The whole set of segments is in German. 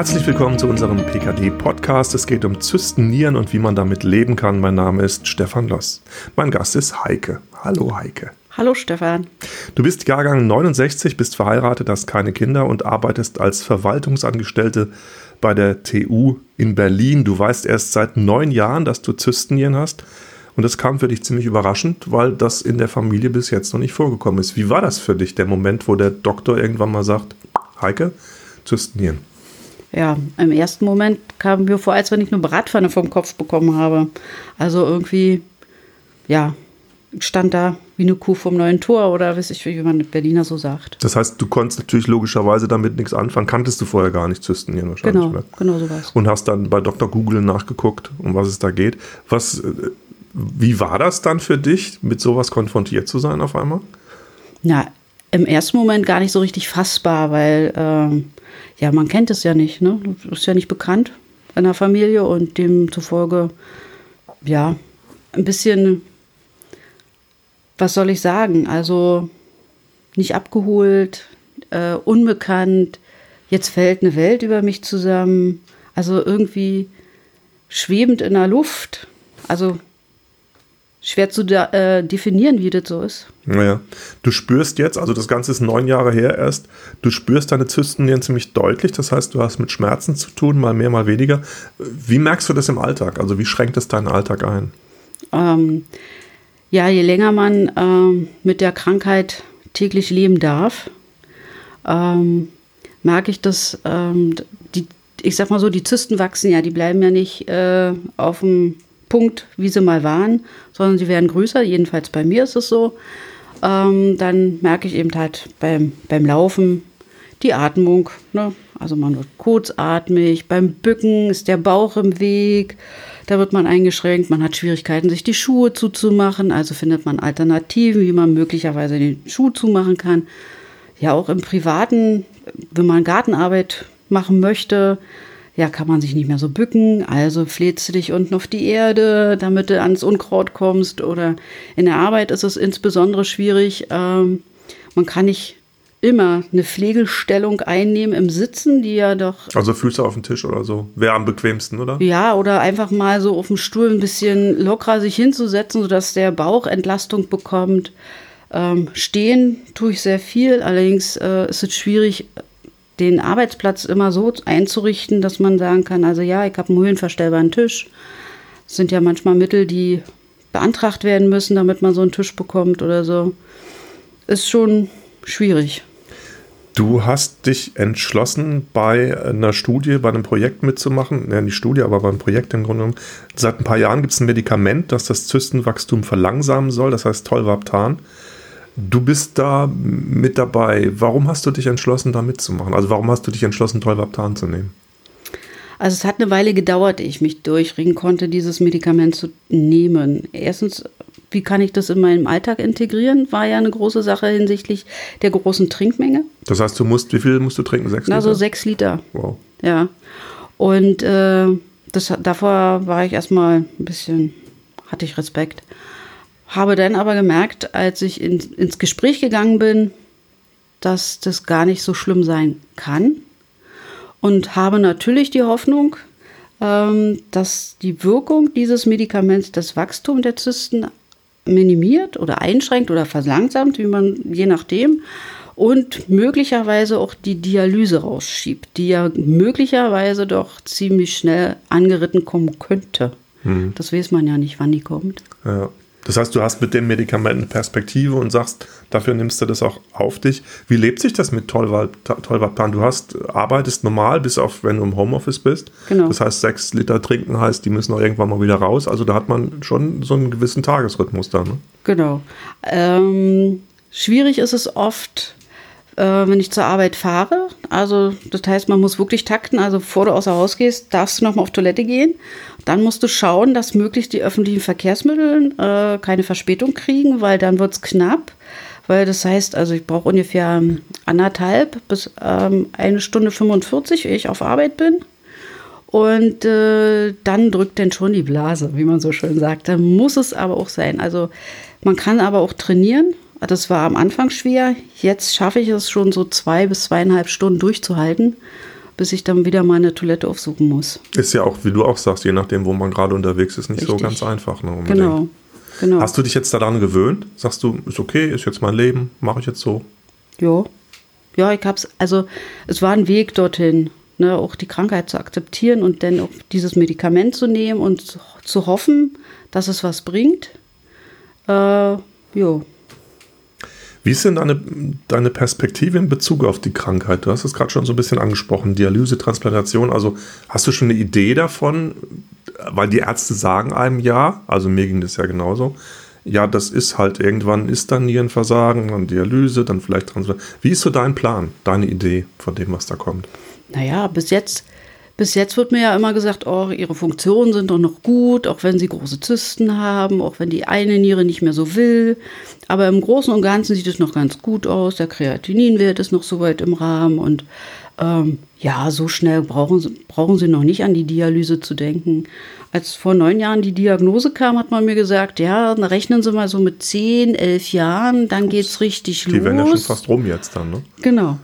Herzlich willkommen zu unserem PKD-Podcast. Es geht um Zystennieren und wie man damit leben kann. Mein Name ist Stefan Loss. Mein Gast ist Heike. Hallo Heike. Hallo Stefan. Du bist Jahrgang 69, bist verheiratet, hast keine Kinder und arbeitest als Verwaltungsangestellte bei der TU in Berlin. Du weißt erst seit neun Jahren, dass du Zystennieren hast. Und das kam für dich ziemlich überraschend, weil das in der Familie bis jetzt noch nicht vorgekommen ist. Wie war das für dich, der Moment, wo der Doktor irgendwann mal sagt, Heike, Zystennieren? Ja, im ersten Moment kam mir vor, als wenn ich eine Bratpfanne vom Kopf bekommen habe. Also irgendwie, ja, stand da wie eine Kuh vom neuen Tor oder weiß ich, wie man mit Berliner so sagt. Das heißt, du konntest natürlich logischerweise damit nichts anfangen. Kanntest du vorher gar nicht Zystenieren wahrscheinlich. Genau, ne? genau sowas. Und hast dann bei Dr. Google nachgeguckt, um was es da geht. Was, äh, wie war das dann für dich, mit sowas konfrontiert zu sein auf einmal? Na, im ersten Moment gar nicht so richtig fassbar, weil ähm, ja, man kennt es ja nicht, ne? Ist ja nicht bekannt in der Familie und demzufolge, ja, ein bisschen, was soll ich sagen? Also nicht abgeholt, äh, unbekannt, jetzt fällt eine Welt über mich zusammen, also irgendwie schwebend in der Luft. Also schwer zu äh, definieren, wie das so ist. Naja, du spürst jetzt, also das Ganze ist neun Jahre her erst, du spürst deine Zysten ziemlich deutlich, das heißt, du hast mit Schmerzen zu tun, mal mehr, mal weniger. Wie merkst du das im Alltag? Also wie schränkt es deinen Alltag ein? Ähm, ja, je länger man ähm, mit der Krankheit täglich leben darf, ähm, merke ich, dass ähm, die, ich sag mal so, die Zysten wachsen ja, die bleiben ja nicht äh, auf dem Punkt, wie sie mal waren, sondern sie werden größer. Jedenfalls bei mir ist es so. Ähm, dann merke ich eben halt beim, beim Laufen die Atmung. Ne? Also man wird kurzatmig. Beim Bücken ist der Bauch im Weg. Da wird man eingeschränkt. Man hat Schwierigkeiten, sich die Schuhe zuzumachen. Also findet man Alternativen, wie man möglicherweise den Schuh zumachen kann. Ja, auch im Privaten, wenn man Gartenarbeit machen möchte, ja, kann man sich nicht mehr so bücken, also flätst du dich unten auf die Erde, damit du ans Unkraut kommst. Oder in der Arbeit ist es insbesondere schwierig. Ähm, man kann nicht immer eine Pflegestellung einnehmen im Sitzen, die ja doch. Also Füße auf dem Tisch oder so. Wäre am bequemsten, oder? Ja, oder einfach mal so auf dem Stuhl ein bisschen lockerer sich hinzusetzen, sodass der Bauch Entlastung bekommt. Ähm, stehen tue ich sehr viel, allerdings äh, ist es schwierig, den Arbeitsplatz immer so einzurichten, dass man sagen kann, also ja, ich habe einen höhenverstellbaren Tisch. Das sind ja manchmal Mittel, die beantragt werden müssen, damit man so einen Tisch bekommt oder so. Ist schon schwierig. Du hast dich entschlossen, bei einer Studie, bei einem Projekt mitzumachen. Ja, nicht Studie, aber beim Projekt im Grunde genommen. Seit ein paar Jahren gibt es ein Medikament, das das Zystenwachstum verlangsamen soll. Das heißt Tolvaptan. Du bist da mit dabei. Warum hast du dich entschlossen, da mitzumachen? Also warum hast du dich entschlossen, Tolvaptan zu nehmen? Also es hat eine Weile gedauert, ehe ich mich durchringen konnte, dieses Medikament zu nehmen. Erstens, wie kann ich das in meinem Alltag integrieren? War ja eine große Sache hinsichtlich der großen Trinkmenge. Das heißt, du musst, wie viel musst du trinken? Sechs Liter? Also sechs Liter. Wow. Ja. Und äh, das, davor war ich erstmal ein bisschen, hatte ich Respekt. Habe dann aber gemerkt, als ich in, ins Gespräch gegangen bin, dass das gar nicht so schlimm sein kann. Und habe natürlich die Hoffnung, ähm, dass die Wirkung dieses Medikaments das Wachstum der Zysten minimiert oder einschränkt oder verlangsamt, wie man je nachdem, und möglicherweise auch die Dialyse rausschiebt, die ja möglicherweise doch ziemlich schnell angeritten kommen könnte. Mhm. Das weiß man ja nicht, wann die kommt. Ja. Das heißt, du hast mit dem Medikament eine Perspektive und sagst, dafür nimmst du das auch auf dich. Wie lebt sich das mit Tollwatplan? Du hast, arbeitest normal, bis auf wenn du im Homeoffice bist. Genau. Das heißt, sechs Liter trinken heißt, die müssen auch irgendwann mal wieder raus. Also da hat man schon so einen gewissen Tagesrhythmus da. Ne? Genau. Ähm, schwierig ist es oft, äh, wenn ich zur Arbeit fahre. Also das heißt, man muss wirklich takten. Also bevor du außer Haus gehst, darfst du noch mal auf Toilette gehen. Dann musst du schauen, dass möglichst die öffentlichen Verkehrsmittel äh, keine Verspätung kriegen, weil dann wird es knapp. Weil das heißt, also ich brauche ungefähr anderthalb bis ähm, eine Stunde 45, ehe ich auf Arbeit bin. Und äh, dann drückt denn schon die Blase, wie man so schön sagt. Dann muss es aber auch sein. Also man kann aber auch trainieren. Das war am Anfang schwer. Jetzt schaffe ich es schon so zwei bis zweieinhalb Stunden durchzuhalten, bis ich dann wieder meine Toilette aufsuchen muss. Ist ja auch, wie du auch sagst, je nachdem, wo man gerade unterwegs ist, nicht Richtig. so ganz einfach. Ne, genau, genau. Hast du dich jetzt daran gewöhnt? Sagst du, ist okay, ist jetzt mein Leben, mache ich jetzt so? Ja. Ja, ich hab's, also es war ein Weg dorthin ne, auch die Krankheit zu akzeptieren und dann auch dieses Medikament zu nehmen und zu hoffen, dass es was bringt. Äh, jo. Wie ist denn deine, deine Perspektive in Bezug auf die Krankheit? Du hast es gerade schon so ein bisschen angesprochen, Dialyse, Transplantation. Also hast du schon eine Idee davon? Weil die Ärzte sagen einem ja, also mir ging das ja genauso. Ja, das ist halt irgendwann ist dann Nierenversagen, dann Dialyse, dann vielleicht Transplantation. Wie ist so dein Plan, deine Idee von dem, was da kommt? naja, bis jetzt, bis jetzt wird mir ja immer gesagt, oh, ihre Funktionen sind doch noch gut, auch wenn sie große Zysten haben, auch wenn die eine Niere nicht mehr so will. Aber im Großen und Ganzen sieht es noch ganz gut aus. Der Kreatininwert ist noch soweit im Rahmen und ähm, ja, so schnell brauchen sie, brauchen sie noch nicht an die Dialyse zu denken. Als vor neun Jahren die Diagnose kam, hat man mir gesagt, ja, rechnen Sie mal so mit zehn, elf Jahren, dann geht es richtig die los. Die werden ja schon fast rum jetzt dann, ne? Genau.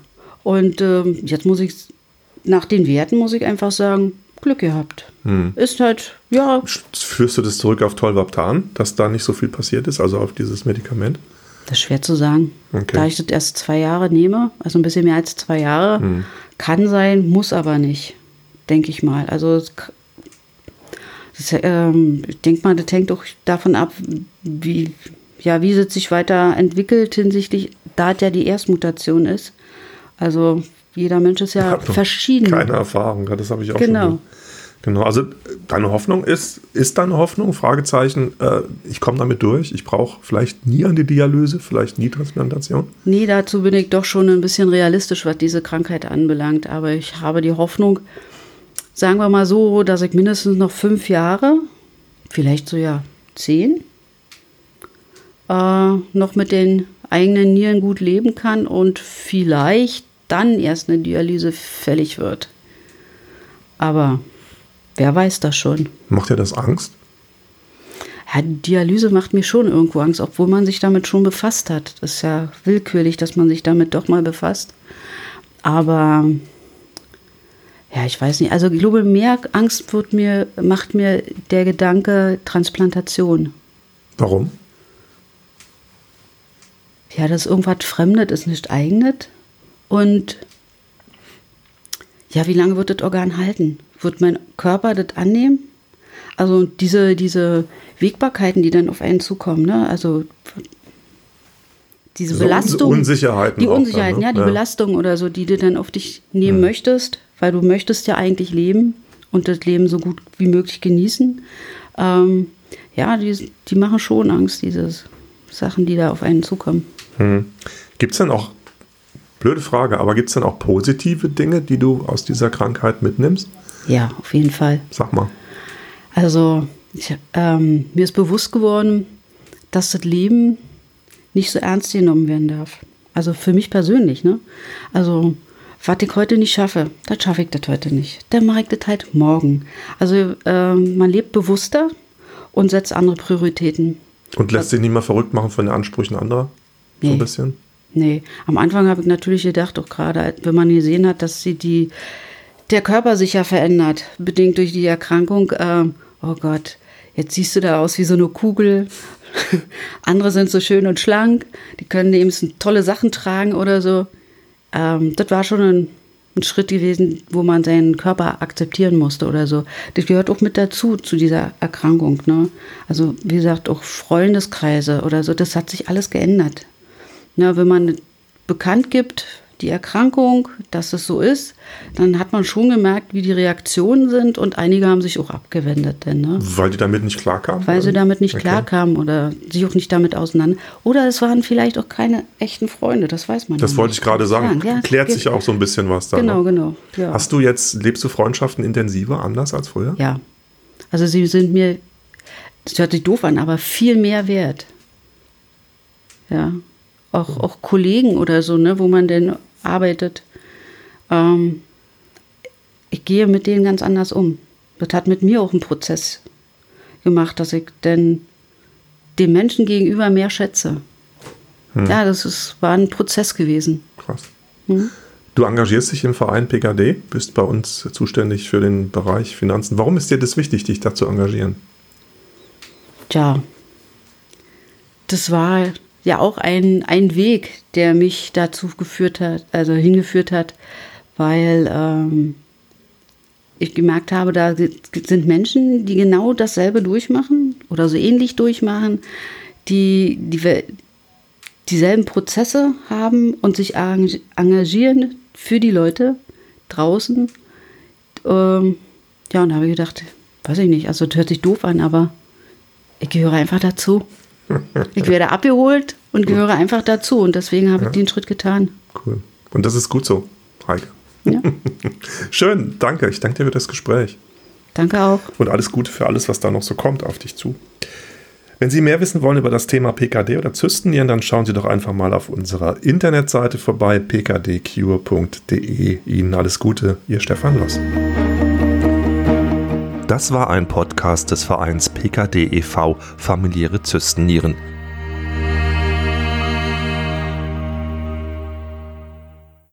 Und ähm, jetzt muss ich nach den Werten muss ich einfach sagen, Glück gehabt. Hm. Ist halt, ja. Führst du das zurück auf Tolvaptan, dass da nicht so viel passiert ist, also auf dieses Medikament? Das ist schwer zu sagen. Okay. Da ich das erst zwei Jahre nehme, also ein bisschen mehr als zwei Jahre, hm. kann sein, muss aber nicht, denke ich mal. Also das, ähm, ich denke mal, das hängt auch davon ab, wie, ja, wie es sich weiterentwickelt hinsichtlich, da ja die Erstmutation ist. Also jeder Mensch ist ja verschieden. Keine Erfahrung, das habe ich auch genau. schon. Genau, also deine Hoffnung ist, ist deine Hoffnung, Fragezeichen, äh, ich komme damit durch, ich brauche vielleicht nie an die Dialyse, vielleicht nie Transplantation? Nee, dazu bin ich doch schon ein bisschen realistisch, was diese Krankheit anbelangt, aber ich habe die Hoffnung, sagen wir mal so, dass ich mindestens noch fünf Jahre, vielleicht so ja zehn, äh, noch mit den eigenen Nieren gut leben kann und vielleicht dann erst eine Dialyse fällig wird. Aber wer weiß das schon? Macht dir das Angst? Ja, Dialyse macht mir schon irgendwo Angst, obwohl man sich damit schon befasst hat. Das ist ja willkürlich, dass man sich damit doch mal befasst. Aber ja, ich weiß nicht. Also ich glaube, mehr Angst wird mir, macht mir der Gedanke Transplantation. Warum? Ja, dass irgendwas Fremdes ist, nicht eignet. Und ja, wie lange wird das Organ halten? Wird mein Körper das annehmen? Also diese, diese Wegbarkeiten, die dann auf einen zukommen, ne? Also diese so Belastung. Unsicherheiten. Die Unsicherheiten, dann, ne? ja, die ja. Belastung oder so, die du dann auf dich nehmen mhm. möchtest, weil du möchtest ja eigentlich leben und das Leben so gut wie möglich genießen. Ähm, ja, die, die machen schon Angst, diese Sachen, die da auf einen zukommen. Mhm. Gibt es denn auch Blöde Frage, aber gibt es denn auch positive Dinge, die du aus dieser Krankheit mitnimmst? Ja, auf jeden Fall. Sag mal. Also, ich, ähm, mir ist bewusst geworden, dass das Leben nicht so ernst genommen werden darf. Also für mich persönlich, ne? Also, was ich heute nicht schaffe, das schaffe ich das heute nicht. Dann mache ich das halt morgen. Also, ähm, man lebt bewusster und setzt andere Prioritäten. Und lässt sich nicht mal verrückt machen von den Ansprüchen anderer? Nee. So ein bisschen? Nee, am Anfang habe ich natürlich gedacht, auch gerade wenn man gesehen hat, dass sie die, der Körper sich ja verändert, bedingt durch die Erkrankung. Äh, oh Gott, jetzt siehst du da aus wie so eine Kugel. Andere sind so schön und schlank, die können eben tolle Sachen tragen oder so. Ähm, das war schon ein, ein, Schritt gewesen, wo man seinen Körper akzeptieren musste oder so. Das gehört auch mit dazu, zu dieser Erkrankung. Ne? Also, wie gesagt, auch Freundeskreise oder so, das hat sich alles geändert. Na, wenn man bekannt gibt, die Erkrankung, dass es so ist, dann hat man schon gemerkt, wie die Reaktionen sind und einige haben sich auch abgewendet. Denn, ne? Weil die damit nicht klarkamen? Weil sie damit nicht okay. klarkamen oder sich auch nicht damit auseinander. Oder es waren vielleicht auch keine echten Freunde, das weiß man Das wollte ich gerade sagen. Ja, Klärt sich auch so ein bisschen was da. Genau, genau. Ja. Hast du jetzt, lebst du Freundschaften intensiver, anders als früher? Ja. Also sie sind mir, das hört sich doof an, aber viel mehr wert. Ja. Auch, auch Kollegen oder so, ne, wo man denn arbeitet. Ähm, ich gehe mit denen ganz anders um. Das hat mit mir auch einen Prozess gemacht, dass ich denn dem Menschen gegenüber mehr schätze. Hm. Ja, das ist, war ein Prozess gewesen. Krass. Hm? Du engagierst dich im Verein PKD, bist bei uns zuständig für den Bereich Finanzen. Warum ist dir das wichtig, dich da zu engagieren? Tja, das war ja auch ein, ein Weg, der mich dazu geführt hat, also hingeführt hat, weil ähm, ich gemerkt habe, da sind Menschen, die genau dasselbe durchmachen oder so ähnlich durchmachen, die, die dieselben Prozesse haben und sich engagieren für die Leute draußen. Ähm, ja, und da habe ich gedacht, weiß ich nicht, also das hört sich doof an, aber ich gehöre einfach dazu. Ich werde abgeholt und gehöre einfach dazu. Und deswegen habe ja. ich den Schritt getan. Cool. Und das ist gut so, Heike. Ja. Schön, danke. Ich danke dir für das Gespräch. Danke auch. Und alles Gute für alles, was da noch so kommt auf dich zu. Wenn Sie mehr wissen wollen über das Thema PKD oder Zystennieren, dann schauen Sie doch einfach mal auf unserer Internetseite vorbei, pkdcure.de. Ihnen alles Gute, Ihr Stefan Loss. Das war ein Podcast des Vereins PKD e.V. Familiäre Zystennieren.